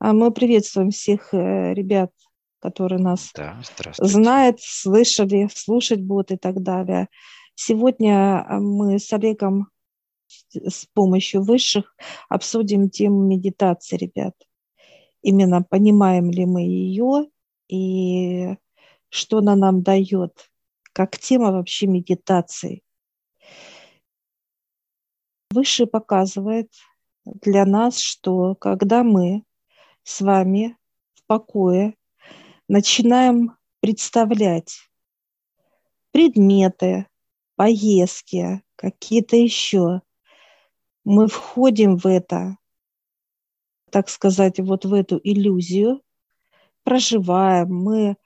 А мы приветствуем всех э, ребят, которые нас да, знают, слышали, слушать будут и так далее. Сегодня а, мы с Олегом с помощью высших обсудим тему медитации, ребят. Именно понимаем ли мы ее и что она нам дает, как тема вообще медитации. Выше показывает для нас, что когда мы с вами в покое. Начинаем представлять предметы, поездки, какие-то еще, мы входим в это, так сказать, вот в эту иллюзию, проживаем, мы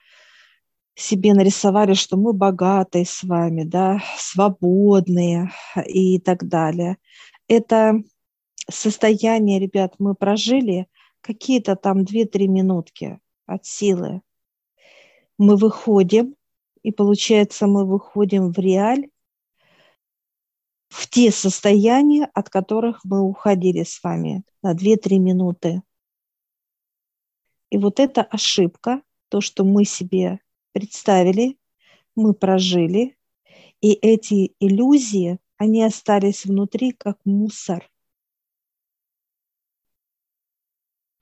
себе нарисовали, что мы богатые с вами, да, свободные и так далее. Это состояние, ребят, мы прожили какие-то там 2-3 минутки от силы. Мы выходим, и получается, мы выходим в реаль, в те состояния, от которых мы уходили с вами на 2-3 минуты. И вот эта ошибка, то, что мы себе представили, мы прожили, и эти иллюзии, они остались внутри как мусор.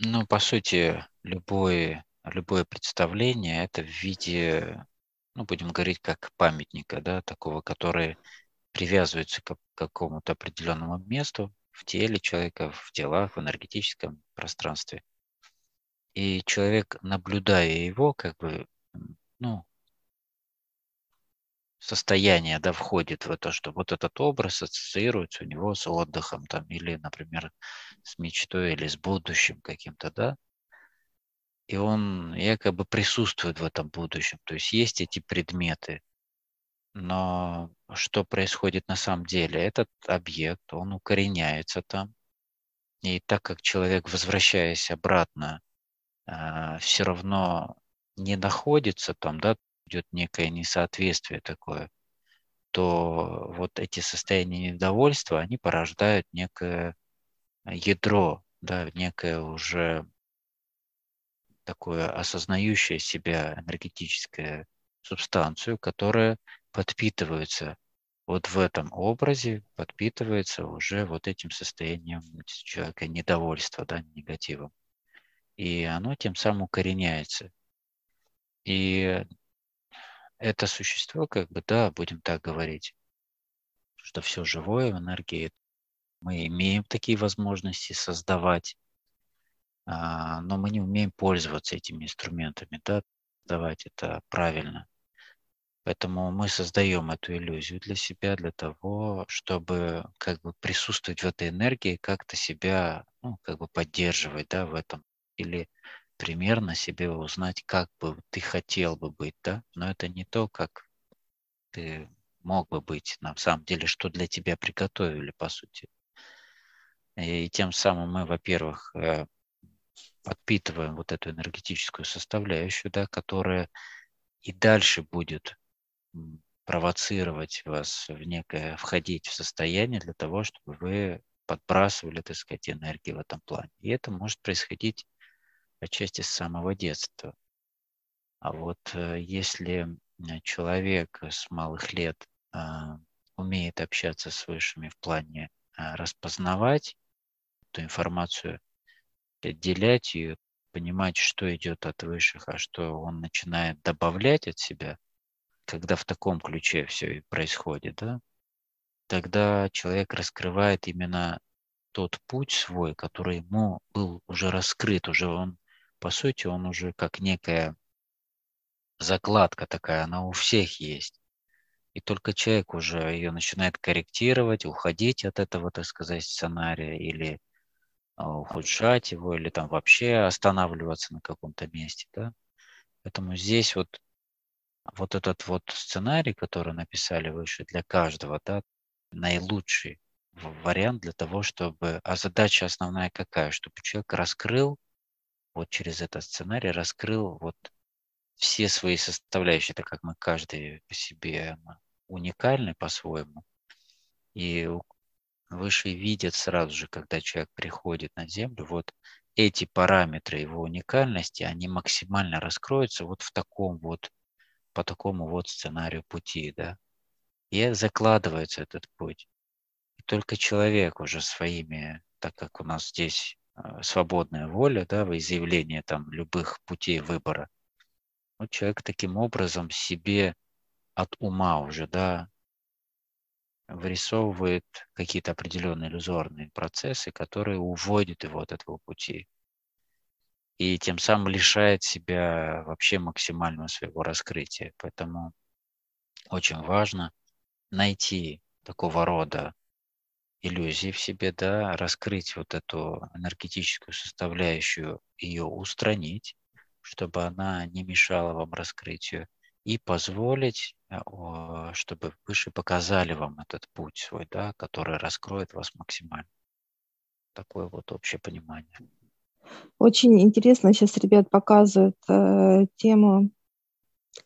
Ну, по сути, любое, любое представление – это в виде, ну, будем говорить, как памятника, да, такого, который привязываются к какому-то определенному месту в теле человека, в делах, в энергетическом пространстве. И человек, наблюдая его, как бы, ну, состояние, да, входит в это, что вот этот образ ассоциируется у него с отдыхом, там, или, например, с мечтой, или с будущим каким-то, да, и он якобы присутствует в этом будущем. То есть есть эти предметы, но что происходит на самом деле? Этот объект, он укореняется там. И так как человек, возвращаясь обратно, э, все равно не находится там, да, идет некое несоответствие такое, то вот эти состояния недовольства, они порождают некое ядро, да, некое уже такое осознающее себя энергетическое субстанцию, которая подпитывается вот в этом образе, подпитывается уже вот этим состоянием человека недовольства, да, негативом. И оно тем самым укореняется. И это существо, как бы, да, будем так говорить, что все живое в энергии, мы имеем такие возможности создавать, а, но мы не умеем пользоваться этими инструментами, да, давать это правильно. Поэтому мы создаем эту иллюзию для себя, для того, чтобы как бы присутствовать в этой энергии, как-то себя ну, как бы поддерживать да, в этом. Или примерно себе узнать, как бы ты хотел бы быть, да, но это не то, как ты мог бы быть на самом деле, что для тебя приготовили, по сути. И тем самым мы, во-первых, э, подпитываем вот эту энергетическую составляющую, да, которая и дальше будет провоцировать вас в некое, входить в состояние для того, чтобы вы подбрасывали, так сказать, энергию в этом плане. И это может происходить отчасти с самого детства. А вот э, если человек с малых лет а, умеет общаться с высшими в плане а, распознавать эту информацию, отделять ее, понимать, что идет от высших, а что он начинает добавлять от себя – когда в таком ключе все происходит, да, тогда человек раскрывает именно тот путь свой, который ему был уже раскрыт, уже он, по сути, он уже как некая закладка такая, она у всех есть. И только человек уже ее начинает корректировать, уходить от этого, так сказать, сценария или а, ухудшать его, или там вообще останавливаться на каком-то месте, да. Поэтому здесь вот вот этот вот сценарий, который написали выше для каждого, да, наилучший вариант для того, чтобы... А задача основная какая? Чтобы человек раскрыл, вот через этот сценарий, раскрыл вот все свои составляющие, так как мы каждый по себе уникальны по-своему. И выше видят сразу же, когда человек приходит на Землю, вот эти параметры его уникальности, они максимально раскроются вот в таком вот, по такому вот сценарию пути, да. И закладывается этот путь. И только человек уже своими, так как у нас здесь свободная воля, да, в изъявлении там любых путей выбора, вот человек таким образом себе от ума уже, да, вырисовывает какие-то определенные иллюзорные процессы, которые уводят его от этого пути. И тем самым лишает себя вообще максимального своего раскрытия. Поэтому очень важно найти такого рода иллюзии в себе, да, раскрыть вот эту энергетическую составляющую, ее устранить, чтобы она не мешала вам раскрытию, и позволить, э, чтобы выше показали вам этот путь свой, да, который раскроет вас максимально. Такое вот общее понимание. Очень интересно сейчас ребят показывают э, тему,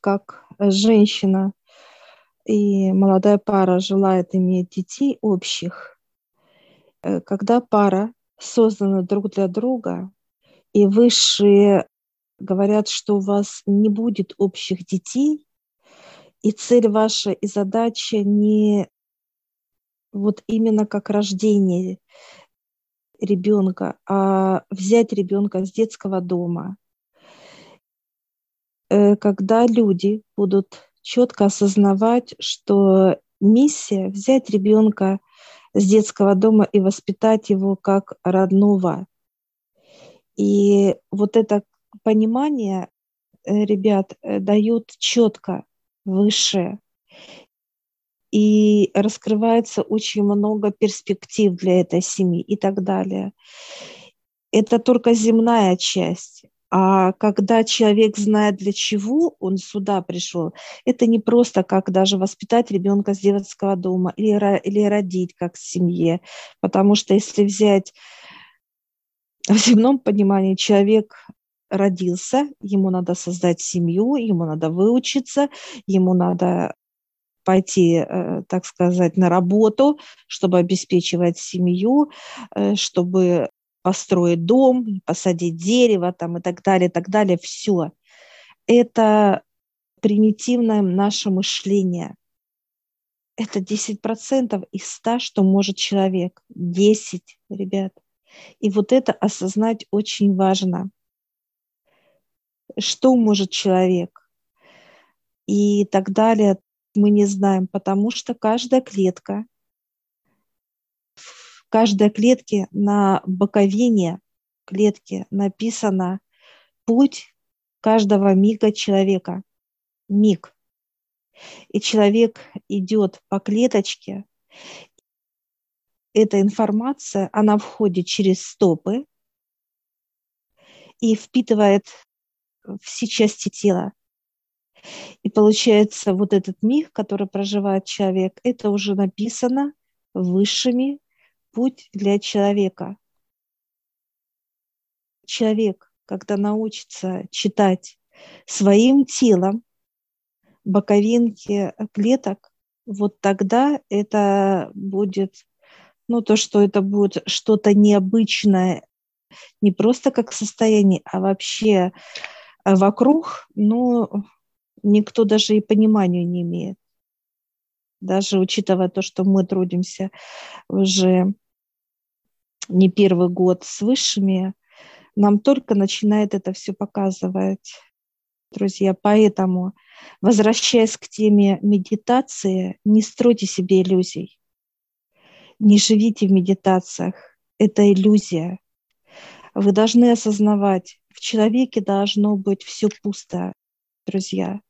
как женщина и молодая пара желает иметь детей общих. Э, когда пара создана друг для друга, и высшие говорят, что у вас не будет общих детей, и цель ваша и задача не вот именно как рождение ребенка, а взять ребенка с детского дома. Э, когда люди будут четко осознавать, что миссия взять ребенка с детского дома и воспитать его как родного. И вот это понимание, э, ребят, э, дают четко выше. И раскрывается очень много перспектив для этой семьи и так далее. Это только земная часть. А когда человек знает, для чего он сюда пришел, это не просто как даже воспитать ребенка с детского дома или, или родить как в семье. Потому что если взять в земном понимании, человек родился, ему надо создать семью, ему надо выучиться, ему надо пойти, э, так сказать, на работу, чтобы обеспечивать семью, э, чтобы построить дом, посадить дерево там, и так далее, и так далее. Все. Это примитивное наше мышление. Это 10% из 100, что может человек. 10, ребят. И вот это осознать очень важно что может человек и так далее, мы не знаем, потому что каждая клетка, каждой клетке на боковине клетки написано путь каждого мига человека. Миг. И человек идет по клеточке. Эта информация, она входит через стопы и впитывает все части тела. И получается, вот этот миг, который проживает человек, это уже написано высшими путь для человека. Человек, когда научится читать своим телом боковинки клеток, вот тогда это будет, ну, то, что это будет что-то необычное, не просто как состояние, а вообще а вокруг, ну, никто даже и понимания не имеет. Даже учитывая то, что мы трудимся уже не первый год с высшими, нам только начинает это все показывать, друзья. Поэтому, возвращаясь к теме медитации, не стройте себе иллюзий. Не живите в медитациях. Это иллюзия. Вы должны осознавать, в человеке должно быть все пусто, друзья.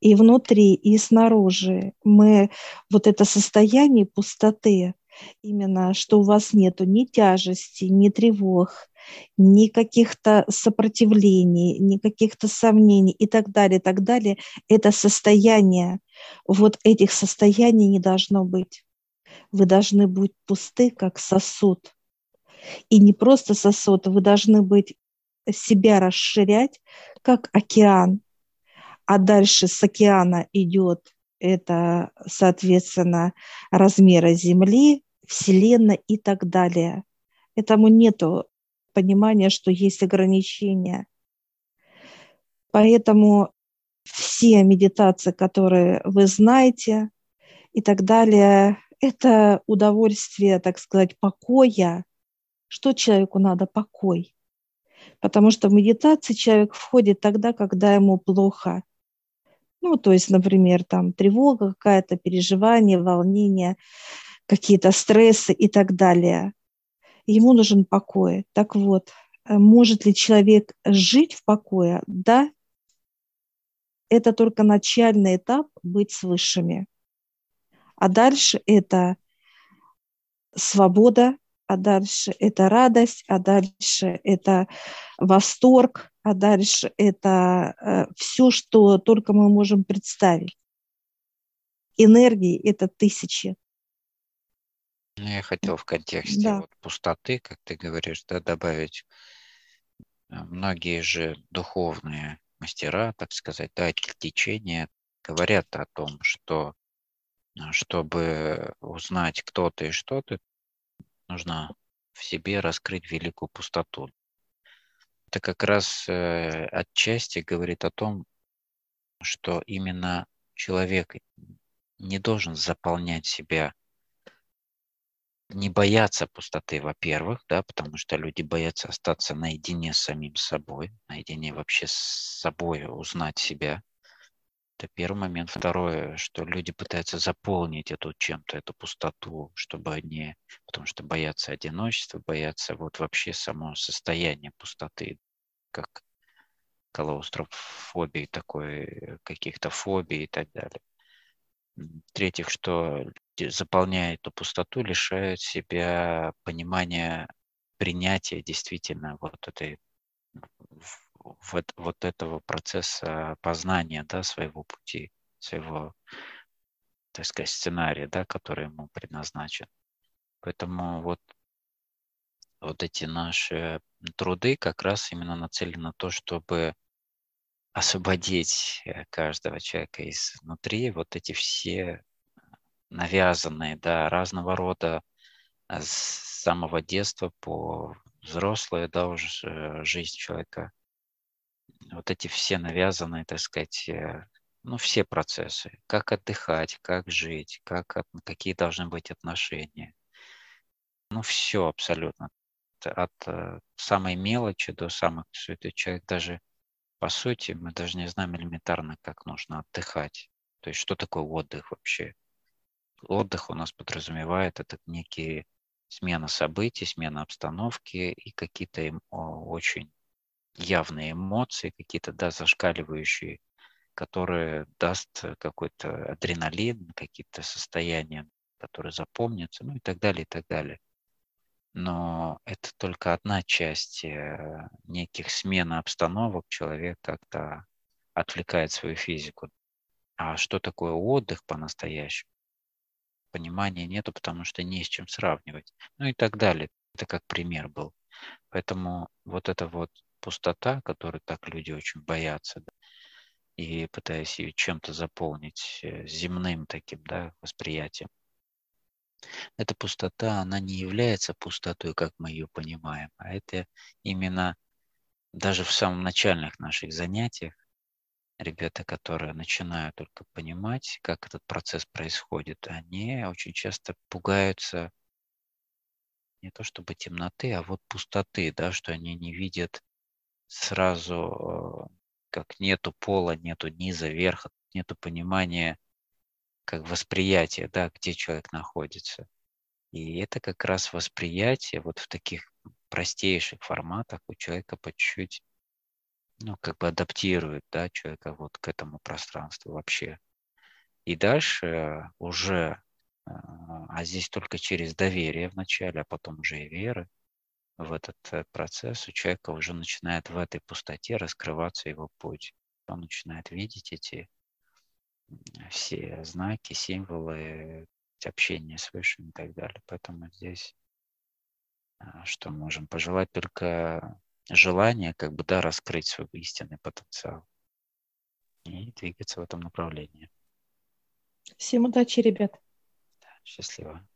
И внутри, и снаружи мы вот это состояние пустоты, именно что у вас нету ни тяжести, ни тревог, ни каких-то сопротивлений, ни каких-то сомнений и так далее, и так далее. Это состояние, вот этих состояний не должно быть. Вы должны быть пусты, как сосуд. И не просто сосуд, вы должны быть себя расширять, как океан. А дальше с океана идет это, соответственно, размеры Земли, Вселенной и так далее. Этому нету понимание, что есть ограничения. Поэтому все медитации, которые вы знаете и так далее, это удовольствие, так сказать, покоя. Что человеку надо? Покой. Потому что в медитации человек входит тогда, когда ему плохо. Ну, то есть, например, там тревога какая-то, переживание, волнение, какие-то стрессы и так далее. Ему нужен покой. Так вот, э, может ли человек жить в покое? Да. Это только начальный этап быть с высшими. А дальше это свобода, а дальше это радость, а дальше это восторг, а дальше это э, все, что только мы можем представить. Энергии – это тысячи. Ну, я хотел в контексте да. вот пустоты, как ты говоришь, да, добавить. Э, многие же духовные мастера, так сказать, да, течения говорят о том, что э, чтобы узнать, кто ты и что ты, нужно в себе раскрыть великую пустоту. Это как раз э, отчасти говорит о том, что именно человек не должен заполнять себя, не бояться пустоты, во-первых, да, потому что люди боятся остаться наедине с самим собой, наедине вообще с собой, узнать себя. Это первый момент. Второе, что люди пытаются заполнить эту чем-то, эту пустоту, чтобы они, потому что боятся одиночества, боятся вот вообще само состояние пустоты, как клаустрофобии такой, каких-то фобий и так далее. В-третьих, что заполняя эту пустоту, лишают себя понимания принятия действительно вот этой вот, вот этого процесса познания да, своего пути, своего, так сказать, сценария, да, который ему предназначен. Поэтому вот, вот эти наши труды как раз именно нацелены на то, чтобы освободить э, каждого человека изнутри вот эти все навязанные, да, разного рода э, с самого детства по взрослая, да, уже э, жизнь человека, вот эти все навязанные, так сказать, э, ну, все процессы. Как отдыхать, как жить, как, какие должны быть отношения. Ну, все абсолютно. От э, самой мелочи до самых, это человек даже, по сути, мы даже не знаем элементарно, как нужно отдыхать. То есть, что такое отдых вообще? Отдых у нас подразумевает это некие смена событий, смена обстановки и какие-то очень явные эмоции, какие-то, да, зашкаливающие, которые даст какой-то адреналин, какие-то состояния, которые запомнятся, ну и так далее, и так далее. Но это только одна часть э, неких смен обстановок. Человек как-то отвлекает свою физику. А что такое отдых по-настоящему? Понимания нету, потому что не с чем сравнивать. Ну и так далее. Это как пример был. Поэтому вот это вот пустота, которой так люди очень боятся, да, и пытаясь ее чем-то заполнить э, земным таким да, восприятием. Эта пустота, она не является пустотой, как мы ее понимаем, а это именно даже в самом начальных наших занятиях ребята, которые начинают только понимать, как этот процесс происходит, они очень часто пугаются не то чтобы темноты, а вот пустоты, да, что они не видят сразу, э, как нету пола, нету низа, верха, нету понимания, как восприятия, да, где человек находится. И это как раз восприятие вот в таких простейших форматах у человека по чуть-чуть, ну, как бы адаптирует, да, человека вот к этому пространству вообще. И дальше уже, э, а здесь только через доверие вначале, а потом уже и веры, в этот э, процесс, у человека уже начинает в этой пустоте раскрываться его путь. Он начинает видеть эти все знаки, символы, общения с Высшим и так далее. Поэтому здесь а, что можем пожелать только желание, как бы, да, раскрыть свой истинный потенциал и двигаться в этом направлении. Всем удачи, ребят. Да, счастливо.